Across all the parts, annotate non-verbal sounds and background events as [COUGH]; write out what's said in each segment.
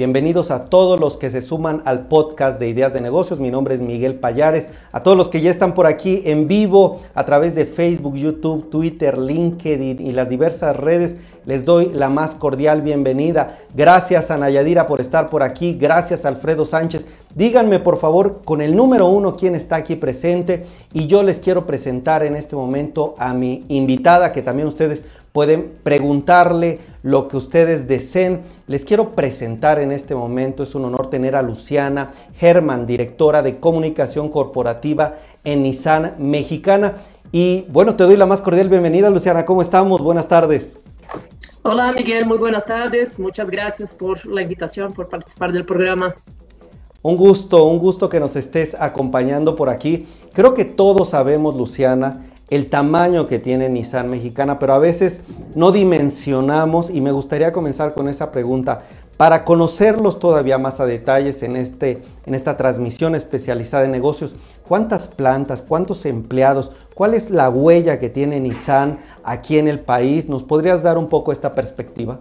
Bienvenidos a todos los que se suman al podcast de Ideas de Negocios. Mi nombre es Miguel Payares. A todos los que ya están por aquí en vivo a través de Facebook, YouTube, Twitter, LinkedIn y las diversas redes, les doy la más cordial bienvenida. Gracias a Nayadira por estar por aquí. Gracias a Alfredo Sánchez. Díganme por favor con el número uno quién está aquí presente y yo les quiero presentar en este momento a mi invitada que también ustedes pueden preguntarle lo que ustedes deseen. Les quiero presentar en este momento, es un honor tener a Luciana Herman, directora de comunicación corporativa en Nissan Mexicana. Y bueno, te doy la más cordial bienvenida, Luciana. ¿Cómo estamos? Buenas tardes. Hola Miguel, muy buenas tardes. Muchas gracias por la invitación, por participar del programa. Un gusto, un gusto que nos estés acompañando por aquí. Creo que todos sabemos, Luciana, el tamaño que tiene Nissan Mexicana, pero a veces no dimensionamos y me gustaría comenzar con esa pregunta. Para conocerlos todavía más a detalles en, este, en esta transmisión especializada en negocios, ¿cuántas plantas, cuántos empleados, cuál es la huella que tiene Nissan aquí en el país? ¿Nos podrías dar un poco esta perspectiva?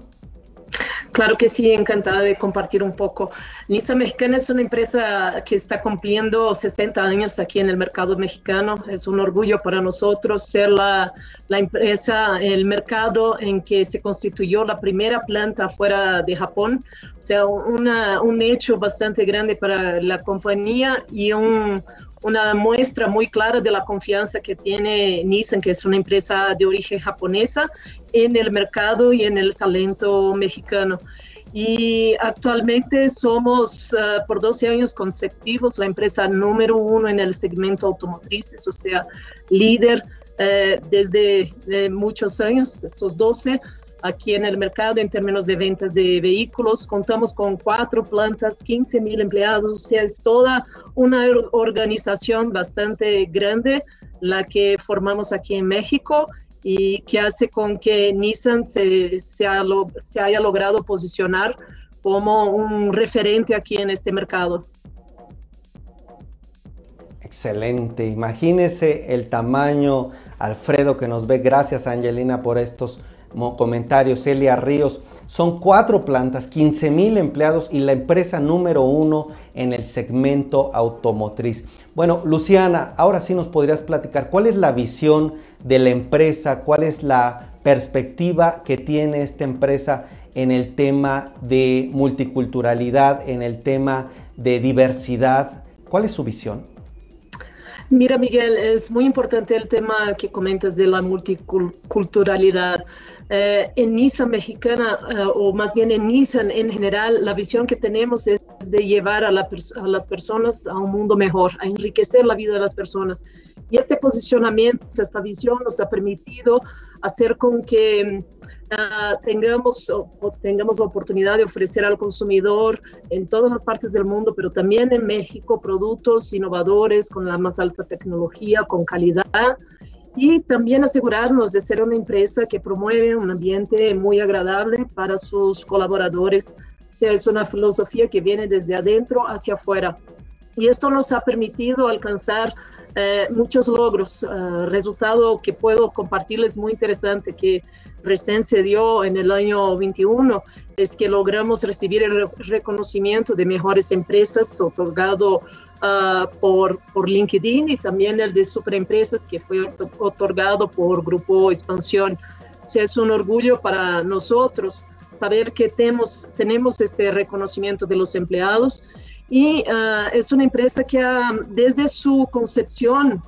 Claro que sí, encantada de compartir un poco. Nissan Mexicana es una empresa que está cumpliendo 60 años aquí en el mercado mexicano. Es un orgullo para nosotros ser la, la empresa, el mercado en que se constituyó la primera planta fuera de Japón. O sea, una, un hecho bastante grande para la compañía y un, una muestra muy clara de la confianza que tiene Nissan, que es una empresa de origen japonesa, en el mercado y en el talento mexicano. Y actualmente somos uh, por 12 años consecutivos la empresa número uno en el segmento automotriz, o sea, líder uh, desde uh, muchos años, estos 12 aquí en el mercado en términos de ventas de vehículos. Contamos con cuatro plantas, 15 mil empleados, o sea, es toda una organización bastante grande la que formamos aquí en México y que hace con que Nissan se, se, se haya logrado posicionar como un referente aquí en este mercado. Excelente, imagínese el tamaño, Alfredo, que nos ve. Gracias, Angelina, por estos comentarios, Celia Ríos. Son cuatro plantas, 15 mil empleados y la empresa número uno en el segmento automotriz. Bueno, Luciana, ahora sí nos podrías platicar cuál es la visión de la empresa, cuál es la perspectiva que tiene esta empresa en el tema de multiculturalidad, en el tema de diversidad. ¿Cuál es su visión? Mira, Miguel, es muy importante el tema que comentas de la multiculturalidad. Eh, en Nissan mexicana, eh, o más bien en Nissan en general, la visión que tenemos es de llevar a, las personas a un mundo mejor, a enriquecer la vida de las personas. Y este posicionamiento, esta visión nos ha permitido hacer con que uh, tengamos, o, tengamos la oportunidad de ofrecer al consumidor en todas las partes del mundo, pero también en México, productos innovadores con la más alta tecnología, con calidad y también asegurarnos de ser una empresa que promueve un ambiente muy agradable para sus colaboradores. O sea, es una filosofía que viene desde adentro hacia afuera. Y esto nos ha permitido alcanzar eh, muchos logros. Uh, resultado que puedo compartirles muy interesante que recién se dio en el año 21 es que logramos recibir el reconocimiento de mejores empresas otorgado uh, por, por LinkedIn y también el de superempresas que fue otorgado por Grupo Expansión. O sea, es un orgullo para nosotros saber que tenemos, tenemos este reconocimiento de los empleados y uh, es una empresa que ha, desde su concepción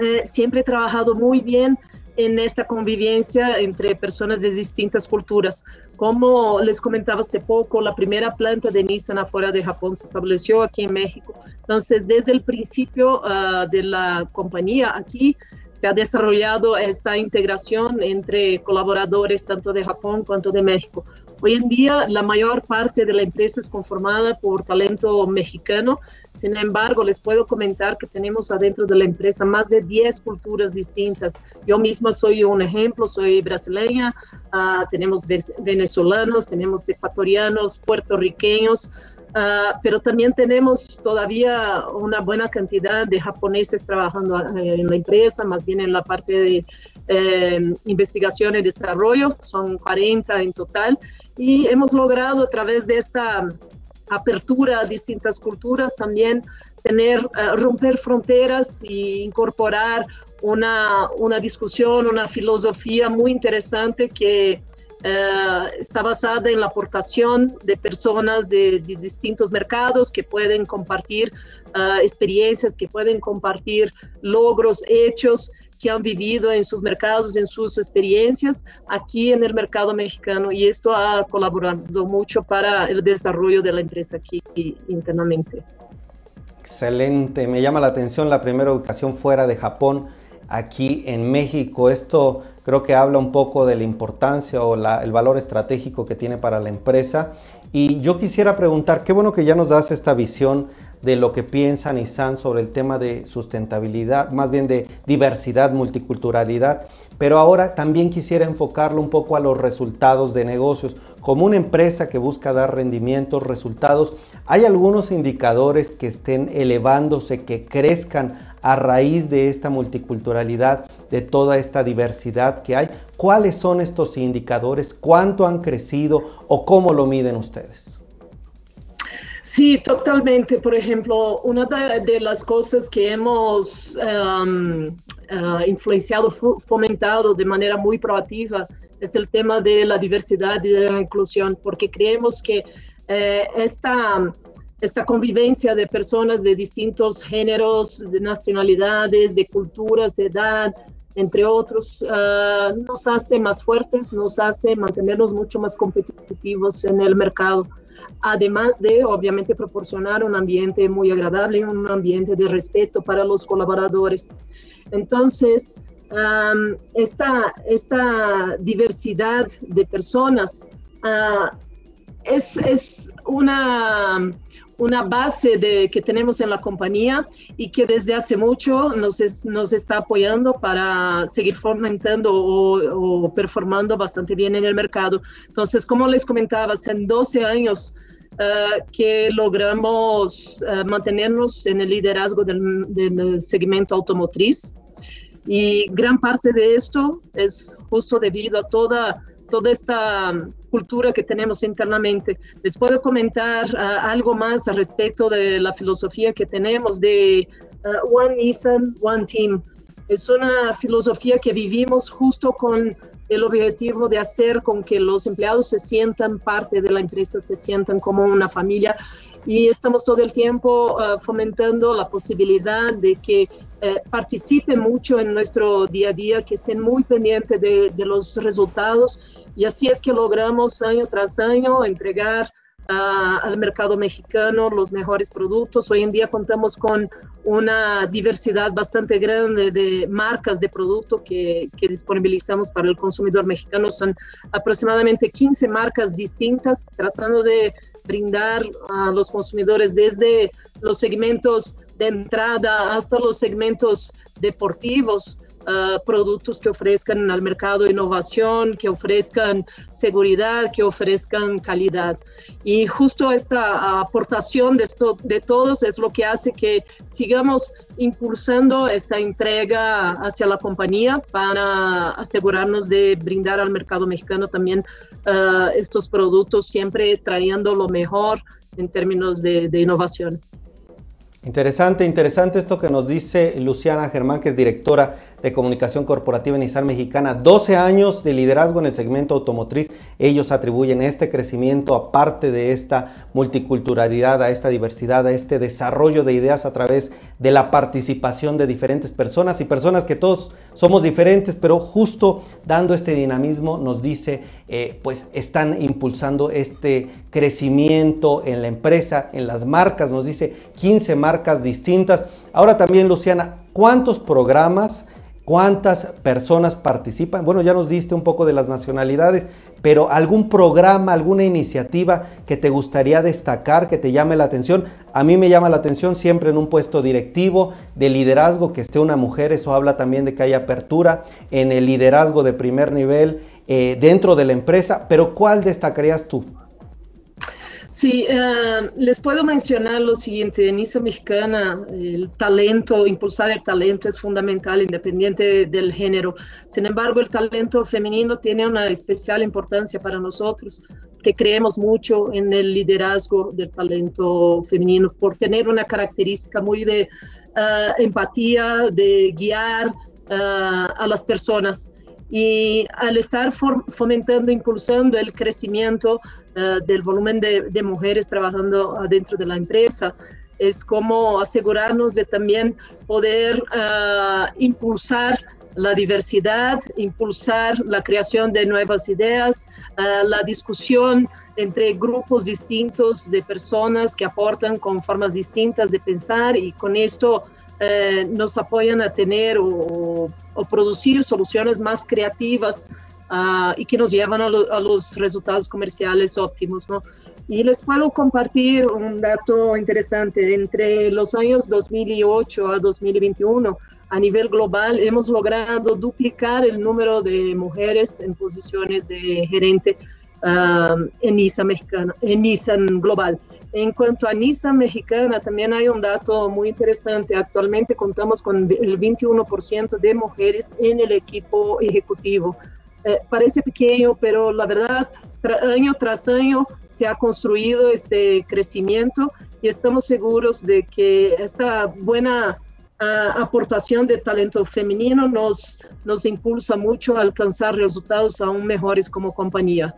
eh, siempre ha trabajado muy bien en esta convivencia entre personas de distintas culturas. Como les comentaba hace poco, la primera planta de Nissan afuera de Japón se estableció aquí en México. Entonces, desde el principio uh, de la compañía aquí, se ha desarrollado esta integración entre colaboradores tanto de Japón cuanto de México. Hoy en día la mayor parte de la empresa es conformada por talento mexicano, sin embargo les puedo comentar que tenemos adentro de la empresa más de 10 culturas distintas. Yo misma soy un ejemplo, soy brasileña, uh, tenemos venezolanos, tenemos ecuatorianos, puertorriqueños, Uh, pero también tenemos todavía una buena cantidad de japoneses trabajando eh, en la empresa, más bien en la parte de eh, investigación y desarrollo, son 40 en total, y hemos logrado a través de esta apertura a distintas culturas, también tener, eh, romper fronteras e incorporar una, una discusión, una filosofía muy interesante que eh, está basada en la aportación de personas de, distintos mercados que pueden compartir eh, experiencias, que pueden compartir logros, hechos que han vivido en sus mercados, en sus experiencias aquí en el mercado mexicano y esto ha colaborado mucho para el desarrollo de la empresa aquí internamente. Excelente, me llama la atención la primera ubicación fuera de Japón aquí en México. Esto creo que habla un poco de la importancia o el valor estratégico que tiene para la empresa. Y yo quisiera preguntar, qué bueno que ya nos das esta visión de lo que piensa Nissan sobre el tema de sustentabilidad, más bien de diversidad, multiculturalidad, pero ahora también quisiera enfocarlo un poco a los resultados de negocios. Como una empresa que busca dar rendimientos, resultados, ¿hay algunos indicadores que estén elevándose, que crezcan a raíz de esta multiculturalidad, de toda esta diversidad que hay. ¿Cuáles son estos indicadores? ¿Cuánto han crecido o cómo lo miden ustedes? Sí, totalmente. Por ejemplo, una de, las cosas que hemos um, uh, influenciado, fomentado de manera muy proactiva es el tema de la diversidad y de la inclusión, porque creemos que eh, esta esta convivencia de personas de distintos géneros, de nacionalidades, de culturas, de edad, entre otros, ah, nos hace más fuertes, nos hace mantenernos mucho más competitivos en el mercado. Además de, obviamente, proporcionar un ambiente muy agradable, un ambiente de respeto para los colaboradores. Entonces, esta, esta diversidad de personas ah, es, es una una base de, que tenemos en la compañía y que desde hace mucho nos, nos está apoyando para seguir fomentando o, performando bastante bien en el mercado. Entonces, como les comentaba, hace 12 años eh, que logramos eh, mantenernos en el liderazgo del, del segmento automotriz. Y gran parte de esto es justo debido a toda toda esta um, cultura que tenemos internamente. Les puedo comentar uh, algo más al respecto de la filosofía que tenemos de uh, One Nissan, One Team. Es una filosofía que vivimos justo con el objetivo de hacer con que los empleados se sientan parte de la empresa, se sientan como una familia y estamos todo el tiempo uh, fomentando la posibilidad de que participen mucho en nuestro día a día, que estén muy pendientes de, de los resultados y así es que logramos año tras año entregar al mercado mexicano los mejores productos. Hoy en día contamos con una diversidad bastante grande de marcas de producto que, que, disponibilizamos para el consumidor mexicano. Son aproximadamente 15 marcas distintas, tratando de brindar a los consumidores desde los segmentos de entrada hasta los segmentos deportivos productos que ofrezcan al mercado innovación, que ofrezcan seguridad, que ofrezcan calidad. Y justo esta aportación de, esto, de todos es lo que hace que sigamos impulsando esta entrega hacia la compañía para asegurarnos de brindar al mercado mexicano también estos productos, siempre trayendo lo mejor en términos de innovación. Interesante, interesante esto que nos dice Luciana Germán, que es directora de comunicación corporativa en Nissan Mexicana. 12 años de liderazgo en el segmento automotriz. Ellos atribuyen este crecimiento, aparte de esta multiculturalidad, a esta diversidad, a este desarrollo de ideas a través de la participación de diferentes personas y personas que todos somos diferentes, pero justo dando este dinamismo nos dice, eh, pues están impulsando este crecimiento en la empresa, en las marcas, nos dice 15 marcas distintas. Ahora también, Luciana, ¿cuántos programas ¿Cuántas personas participan? Bueno, ya nos diste un poco de las nacionalidades, pero algún programa, alguna iniciativa que te gustaría destacar, que te llame la atención. A mí me llama la atención siempre en un puesto directivo de liderazgo que esté una mujer, eso habla también de que hay apertura en el liderazgo de primer nivel eh, dentro de la empresa, pero ¿cuál destacarías tú? Sí, uh, les puedo mencionar lo siguiente, en ISA Mexicana el talento, impulsar el talento es fundamental independiente del género. Sin embargo, el talento femenino tiene una especial importancia para nosotros, que creemos mucho en el liderazgo del talento femenino por tener una característica muy de uh, empatía, de guiar uh, a las personas y al estar fomentando, impulsando el crecimiento uh, del volumen de, mujeres trabajando adentro de la empresa, es como asegurarnos de también poder uh, impulsar la diversidad, impulsar la creación de nuevas ideas, uh, la discusión entre grupos distintos de personas que aportan con formas distintas de pensar y con esto eh, nos apoyan a tener o, o, producir soluciones más creativas uh, y que nos llevan a, lo, a, los resultados comerciales óptimos. ¿no? Y les puedo compartir un dato interesante. Entre los años 2008 a 2021, a nivel global, hemos logrado duplicar el número de mujeres en posiciones de gerente uh, en Nissan mexicana, en Nissan global. En cuanto a Nissan mexicana, también hay un dato muy interesante. Actualmente contamos con el 21% de mujeres en el equipo ejecutivo. Eh, parece pequeño, pero la verdad, año tras año se ha construido este crecimiento y estamos seguros de que esta buena uh, aportación de talento femenino nos, nos impulsa mucho a alcanzar resultados aún mejores como compañía.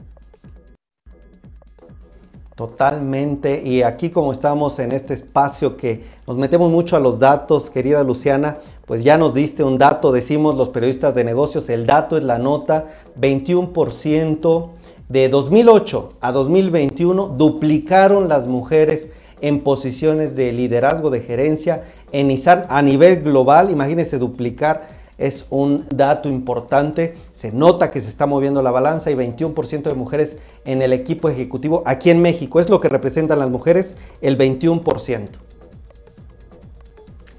Totalmente. Y aquí como estamos en este espacio que nos metemos mucho a los datos, querida Luciana, pues ya nos diste un dato, decimos los periodistas de negocios, el dato es la nota, 21% de 2008 a 2021 duplicaron las mujeres en posiciones de liderazgo de gerencia en Nissan a nivel global, imagínense duplicar es un dato importante. Se nota que se está moviendo la balanza y 21% de mujeres en el equipo ejecutivo aquí en México. Es lo que representan las mujeres, el 21%.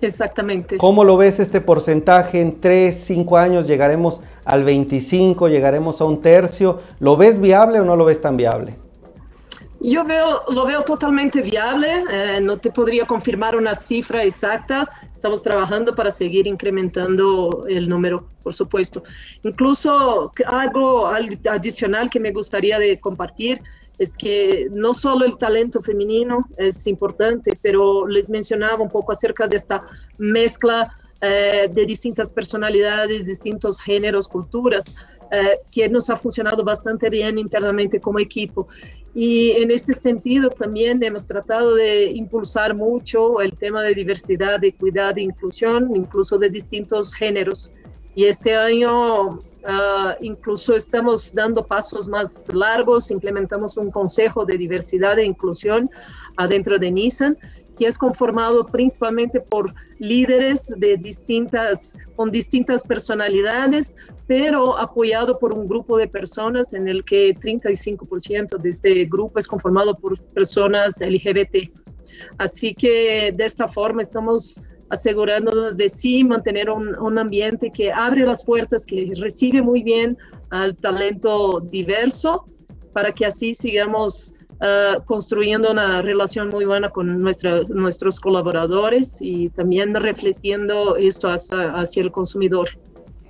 Exactamente. ¿Cómo lo ves este porcentaje? En 3, 5 años llegaremos al 25, llegaremos a un tercio. ¿Lo ves viable o no lo ves tan viable? Yo veo, lo veo totalmente viable, eh, no te podría confirmar una cifra exacta, estamos trabajando para seguir incrementando el número, por supuesto. Incluso algo adicional que me gustaría de compartir es que no solo el talento femenino es importante, pero les mencionaba un poco acerca de esta mezcla eh, de distintas personalidades, distintos géneros, culturas, eh, que nos ha funcionado bastante bien internamente como equipo. Y en ese sentido también hemos tratado de impulsar mucho el tema de diversidad, de equidad, de inclusión, incluso de distintos géneros. Y este año uh, incluso estamos dando pasos más largos, implementamos un consejo de diversidad e inclusión adentro de Nissan que es conformado principalmente por líderes de distintas, con distintas personalidades, pero apoyado por un grupo de personas en el que 35% de este grupo es conformado por personas LGBT. Así que de esta forma estamos asegurándonos de sí mantener un, un, ambiente que abre las puertas, que recibe muy bien al talento diverso, para que así sigamos uh, construyendo una relación muy buena con nuestra, nuestros colaboradores y también refletiendo esto hacia, hacia el consumidor.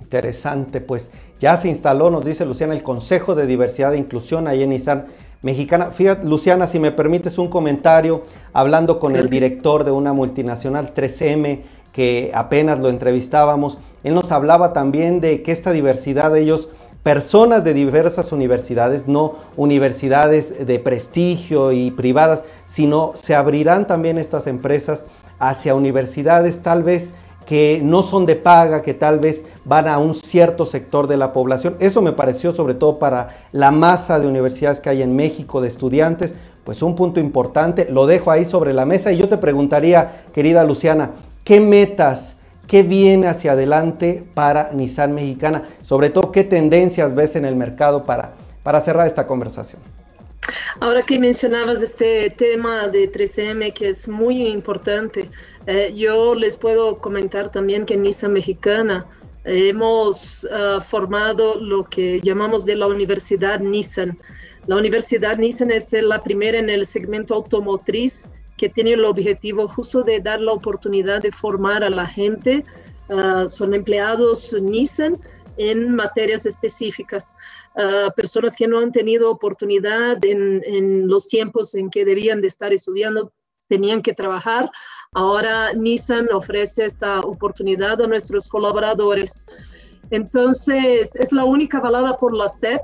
Interesante, pues ya se instaló, nos dice Luciana, el Consejo de Diversidad e Inclusión ahí en Nissan Mexicana. Fíjate, Luciana, si me permites un comentario, hablando con el director de una multinacional 3M, que apenas lo entrevistábamos, él nos hablaba también de que esta diversidad de ellos, personas de diversas universidades, no universidades de prestigio y privadas, sino se abrirán también estas empresas hacia universidades tal vez que no son de paga, que tal vez van a un cierto sector de la población. Eso me pareció sobre todo para la masa de universidades que hay en México de estudiantes, pues un punto importante. Lo dejo ahí sobre la mesa y yo te preguntaría, querida Luciana, ¿qué metas, qué viene hacia adelante para Nissan Mexicana? Sobre todo, ¿qué tendencias ves en el mercado para, para cerrar esta conversación? Ahora que mencionabas este tema de 3M, que es muy importante, eh, yo les puedo comentar también que en Nissan Mexicana hemos uh, formado lo que llamamos de la Universidad Nissan. La Universidad Nissan es la primera en el segmento automotriz que tiene el objetivo justo de dar la oportunidad de formar a la gente. Ah, son empleados Nissan en materias específicas. Ah, personas que no han tenido oportunidad en, en, los tiempos en que debían de estar estudiando, tenían que trabajar. Ahora Nissan ofrece esta oportunidad a nuestros colaboradores. Entonces, es la única avalada por la SEP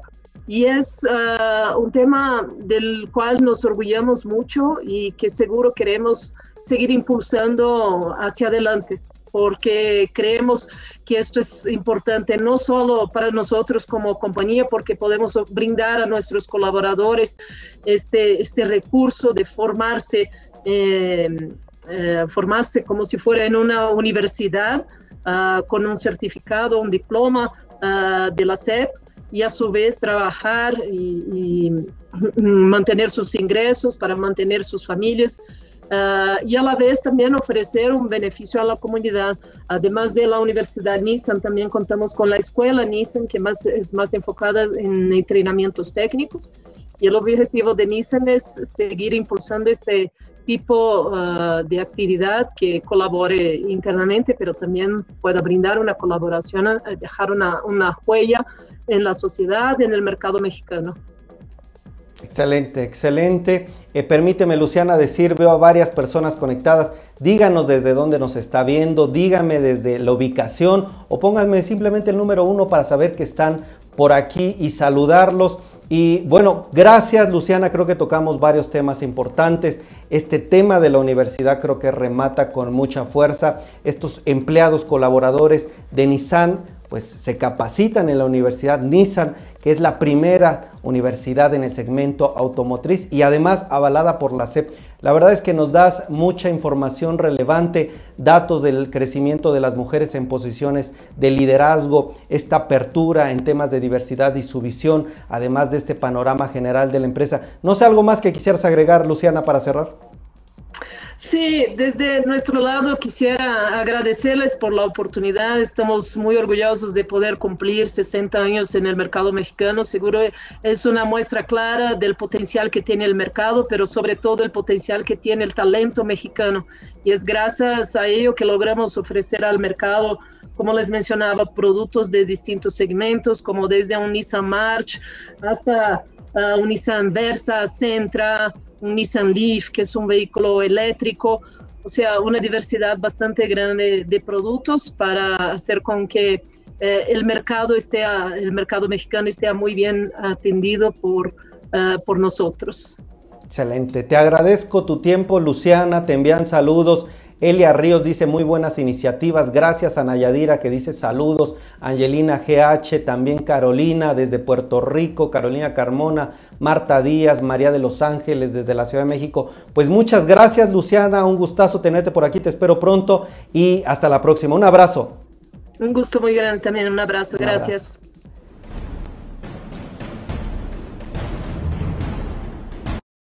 y es uh, un tema del cual nos orgullamos mucho y que seguro queremos seguir impulsando hacia adelante porque creemos que esto es importante no solo para nosotros como compañía, porque podemos brindar a nuestros colaboradores este, este recurso de formarse, eh, eh, formarse como si fuera en una universidad, uh, con un certificado, un diploma uh, de la SEP, y a su vez trabajar y, [CLEARS THROAT] mantener sus ingresos para mantener sus familias. Uh, y a la vez también ofrecer un beneficio a la comunidad. Además de la Universidad Nissan, también contamos con la escuela Nissan, que más, es más enfocada en entrenamientos técnicos. Y el objetivo de Nissan es seguir impulsando este tipo uh, de actividad que colabore internamente, pero también pueda brindar una colaboración, dejar una, una huella en la sociedad, en el mercado mexicano. Excelente, excelente. Eh, permíteme, Luciana, decir, veo a varias personas conectadas. Díganos desde dónde nos está viendo, díganme desde la ubicación o pónganme simplemente el número uno para saber que están por aquí y saludarlos. Y bueno, gracias Luciana, creo que tocamos varios temas importantes. Este tema de la universidad creo que remata con mucha fuerza. Estos empleados colaboradores de Nissan pues se capacitan en la Universidad Nissan, que es la primera universidad en el segmento automotriz y además avalada por la CEP. La verdad es que nos das mucha información relevante, datos del crecimiento de las mujeres en posiciones de liderazgo, esta apertura en temas de diversidad y su visión, además de este panorama general de la empresa. No sé algo más que quisieras agregar, Luciana, para cerrar. Sí, desde nuestro lado quisiera agradecerles por la oportunidad. Estamos muy orgullosos de poder cumplir 60 años en el mercado mexicano. Seguro es una muestra clara del potencial que tiene el mercado, pero sobre todo el potencial que tiene el talento mexicano. Y es gracias a ello que logramos ofrecer al mercado como les mencionaba, productos de distintos segmentos, como desde un March hasta uh, un Nissan Versa, Sentra, un Nissan Leaf, que es un vehículo eléctrico, o sea, una diversidad bastante grande de productos para hacer con que eh, el mercado esté, el mercado mexicano esté muy bien atendido por, uh, por nosotros. Excelente, te agradezco tu tiempo, Luciana, te envían saludos. Elia Ríos dice muy buenas iniciativas. Gracias a Nayadira que dice saludos. Angelina GH, también Carolina desde Puerto Rico, Carolina Carmona, Marta Díaz, María de Los Ángeles desde la Ciudad de México. Pues muchas gracias Luciana, un gustazo tenerte por aquí, te espero pronto y hasta la próxima. Un abrazo. Un gusto muy grande también, un abrazo, gracias.